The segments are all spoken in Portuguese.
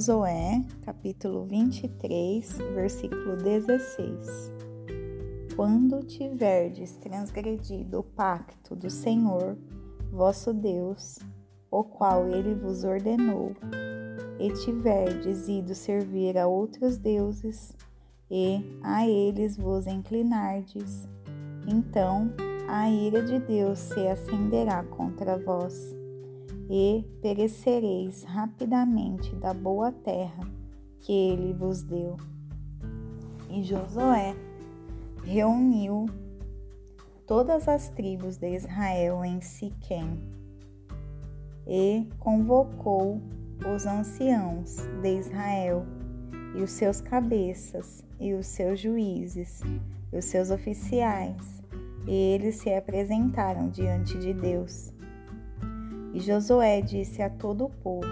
Josué, capítulo 23, versículo 16. Quando tiverdes transgredido o pacto do Senhor, vosso Deus, o qual ele vos ordenou, e tiverdes ido servir a outros deuses, e a eles vos inclinardes, então a ira de Deus se acenderá contra vós e perecereis rapidamente da boa terra que ele vos deu. E Josué reuniu todas as tribos de Israel em Siquém e convocou os anciãos de Israel e os seus cabeças e os seus juízes e os seus oficiais, e eles se apresentaram diante de Deus. E Josué disse a todo o povo: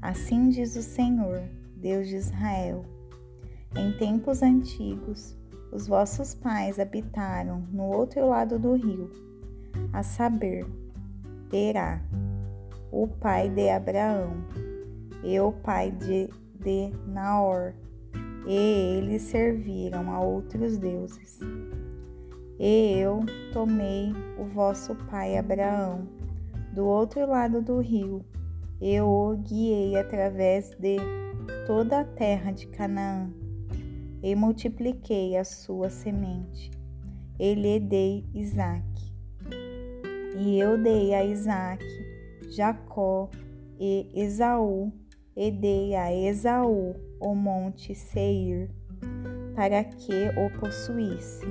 Assim diz o Senhor, Deus de Israel: Em tempos antigos, os vossos pais habitaram no outro lado do rio, a saber, Terá, o pai de Abraão, e o pai de, de Naor, e eles serviram a outros deuses. E eu tomei o vosso pai Abraão do outro lado do rio. Eu o guiei através de toda a terra de Canaã e multipliquei a sua semente. E lhe dei Isaque. E eu dei a Isaque Jacó e Esaú, e dei a Esaú o monte Seir, para que o possuísse.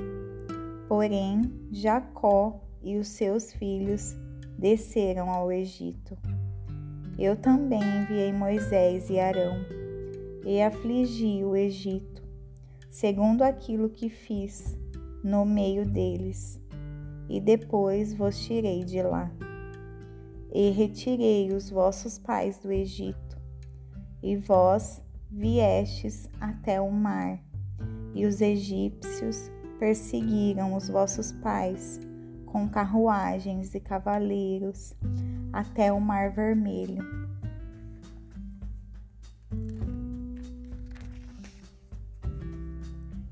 Porém, Jacó e os seus filhos desceram ao Egito. Eu também enviei Moisés e Arão e afligi o Egito, segundo aquilo que fiz no meio deles, e depois vos tirei de lá. E retirei os vossos pais do Egito, e vós viestes até o mar, e os egípcios perseguiram os vossos pais com carruagens e cavaleiros até o Mar Vermelho.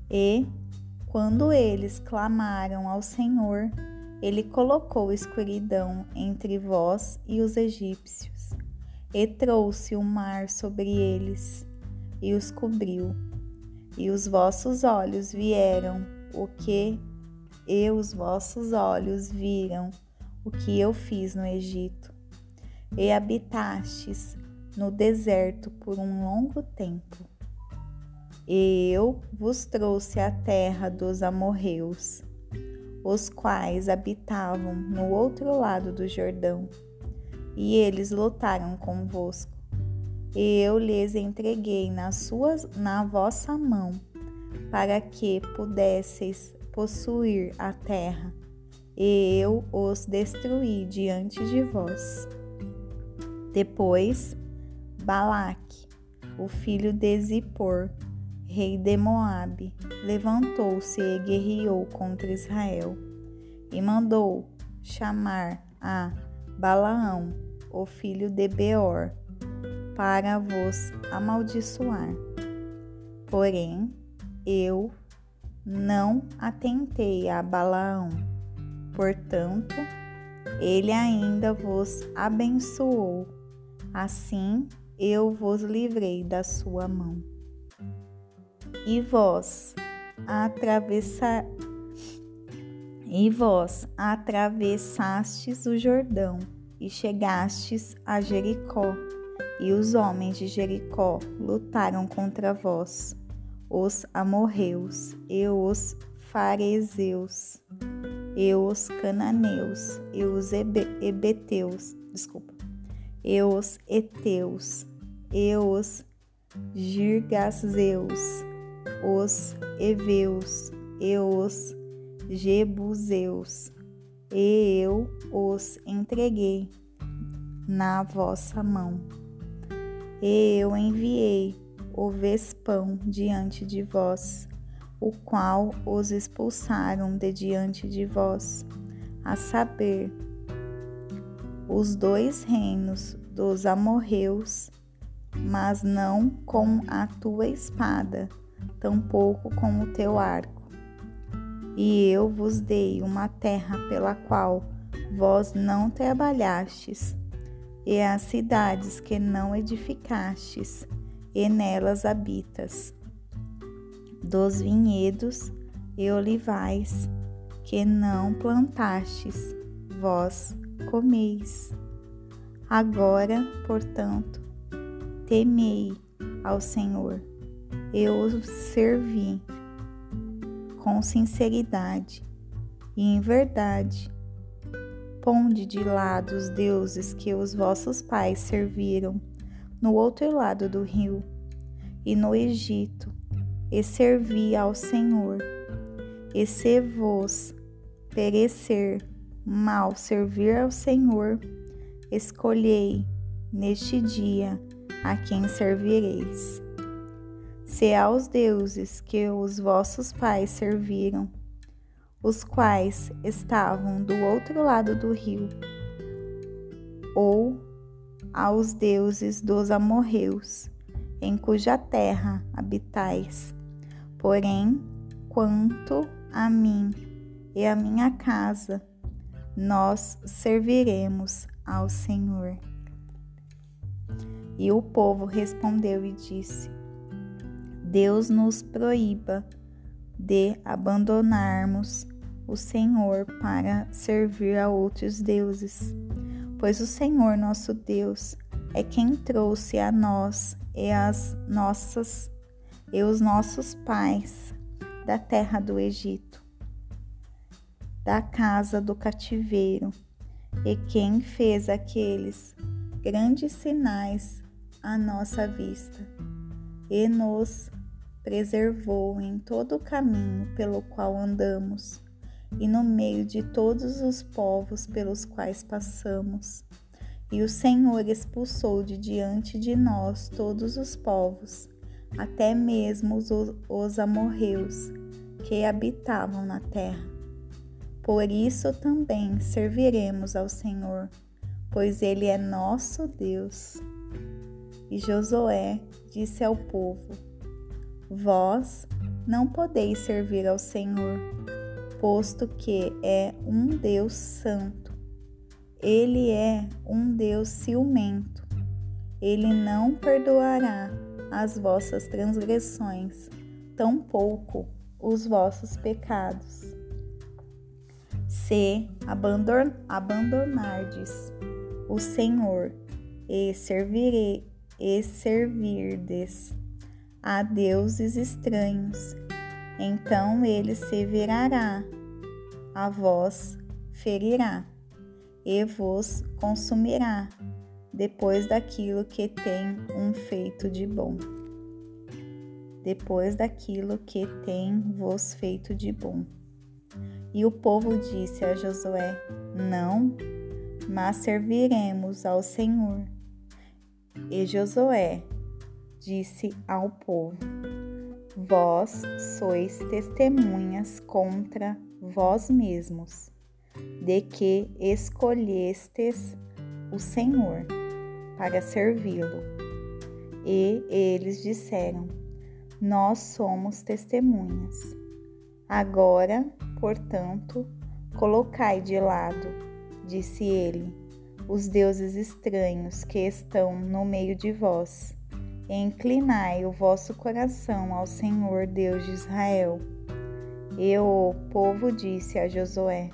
E, quando eles clamaram ao Senhor, ele colocou escuridão entre vós e os egípcios, e trouxe o mar sobre eles, e os cobriu. E os vossos olhos vieram o que e os vossos olhos viram o que eu fiz no Egito, e habitastes no deserto por um longo tempo. E eu vos trouxe a terra dos amorreus, os quais habitavam no outro lado do Jordão, e eles lutaram convosco. E eu lhes entreguei nas suas, na vossa mão, para que pudesseis possuir a terra, e eu os destruí diante de vós. Depois, Balaque, o filho de Zippor, rei de Moabe, levantou-se e guerreou contra Israel, e mandou chamar a Balaão, o filho de Beor, para vos amaldiçoar. Porém, eu não atentei a Balaão. Portanto, ele ainda vos abençoou. Assim eu vos livrei da sua mão. E vós atravessar e vós atravessastes o Jordão e chegastes a Jericó, e os homens de Jericó lutaram contra vós os amorreus e os farezeus e os cananeus e os ebeteus, desculpa, e os eteus e os girgazeus, os eveus e os jebuseus, e eu os entreguei na vossa mão. E eu enviei o vespão diante de vós, o qual os expulsaram de diante de vós, a saber, os dois reinos dos amorreus, mas não com a tua espada, tampouco com o teu arco. E eu vos dei uma terra pela qual vós não trabalhastes, e as cidades que não edificastes, e nelas habitas, dos vinhedos e olivais que não plantastes, vós comeis. Agora, portanto, temei ao Senhor, eu os servi com sinceridade e em verdade. Ponde de lado os deuses que os vossos pais serviram no outro lado do rio e no Egito, e servi ao Senhor. E se vos perecer mal servir ao Senhor, escolhei neste dia a quem servireis. Se aos deuses que os vossos pais serviram, os quais estavam do outro lado do rio, ou aos deuses dos amorreus, em cuja terra habitais. Porém, quanto a mim e a minha casa, nós serviremos ao Senhor. E o povo respondeu e disse: Deus nos proíba de abandonarmos o Senhor para servir a outros deuses, pois o Senhor nosso Deus é quem trouxe a nós e as nossas e os nossos pais da terra do Egito, da casa do cativeiro, e quem fez aqueles grandes sinais à nossa vista e nos preservou em todo o caminho pelo qual andamos e no meio de todos os povos pelos quais passamos. E o Senhor expulsou de diante de nós todos os povos, até mesmo os, os amorreus que habitavam na terra. Por isso também serviremos ao Senhor, pois Ele é nosso Deus. E Josué disse ao povo: Vós não podeis servir ao Senhor, posto que é um Deus santo. Ele é um Deus ciumento. Ele não perdoará as vossas transgressões, tampouco os vossos pecados. Se abandonardes o Senhor e servirei e servirdes a deuses estranhos, então ele se virará, a vós ferirá e vos consumirá depois daquilo que tem um feito de bom. Depois daquilo que tem vos feito de bom. E o povo disse a Josué: Não, mas serviremos ao Senhor. E Josué disse ao povo: Vós sois testemunhas contra vós mesmos, de que escolhestes o Senhor para servi-lo. E eles disseram: Nós somos testemunhas. Agora, portanto, colocai de lado, disse ele, os deuses estranhos que estão no meio de vós, inclinai o vosso coração ao Senhor Deus de Israel. E o povo disse a Josué: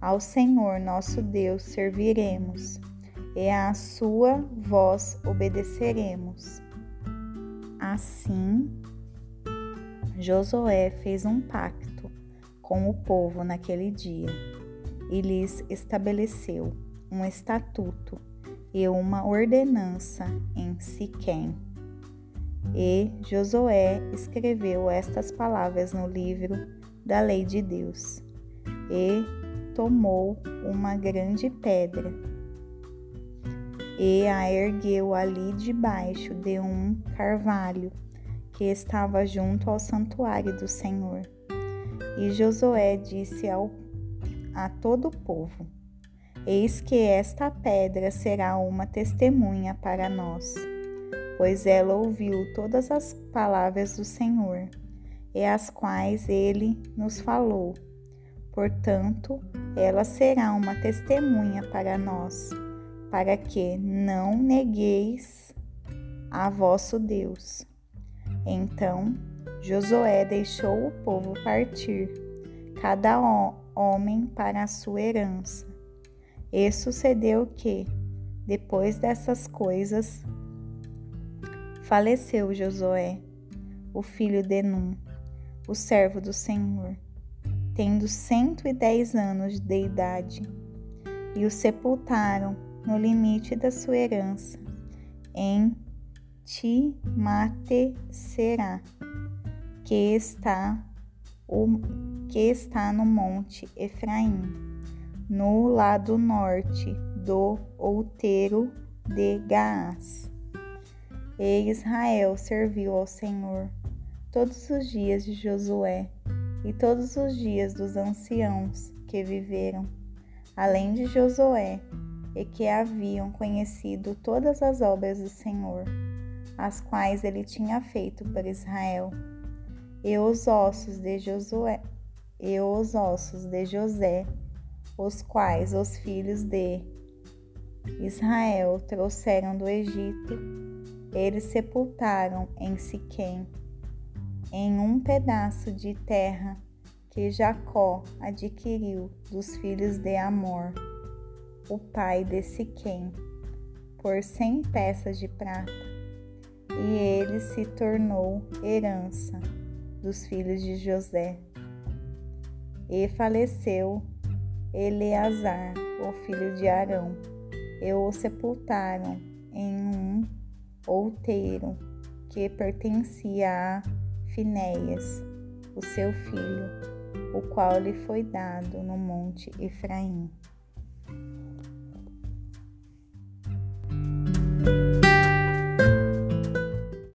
Ao Senhor nosso Deus serviremos, e à sua voz obedeceremos. Assim, Josué fez um pacto com o povo naquele dia e lhes estabeleceu um estatuto e uma ordenança em Siquém. E Josué escreveu estas palavras no livro da lei de Deus. E tomou uma grande pedra e a ergueu ali debaixo de um carvalho que estava junto ao santuário do Senhor. E Josué disse ao, a todo o povo: Eis que esta pedra será uma testemunha para nós. Pois ela ouviu todas as palavras do Senhor, e as quais ele nos falou. Portanto, ela será uma testemunha para nós, para que não negueis a vosso Deus. Então Josué deixou o povo partir, cada homem para a sua herança. E sucedeu que, depois dessas coisas, faleceu Josué, o filho de Num, o servo do Senhor, tendo cento e dez anos de idade, e o sepultaram no limite da sua herança, em Timatesserá, que está o que está no monte Efraim, no lado norte do outeiro de Gaás. E Israel serviu ao Senhor todos os dias de Josué e todos os dias dos anciãos que viveram, além de Josué, e que haviam conhecido todas as obras do Senhor, as quais ele tinha feito por Israel. E os ossos de Josué, e os ossos de José, os quais os filhos de Israel trouxeram do Egito, eles sepultaram em Siquém em um pedaço de terra que Jacó adquiriu dos filhos de Amor, o pai de Siquém, por cem peças de prata, e ele se tornou herança dos filhos de José. E faleceu Eleazar, o filho de Arão, e o sepultaram em um outeiro que pertencia a Finéias, o seu filho, o qual lhe foi dado no monte Efraim.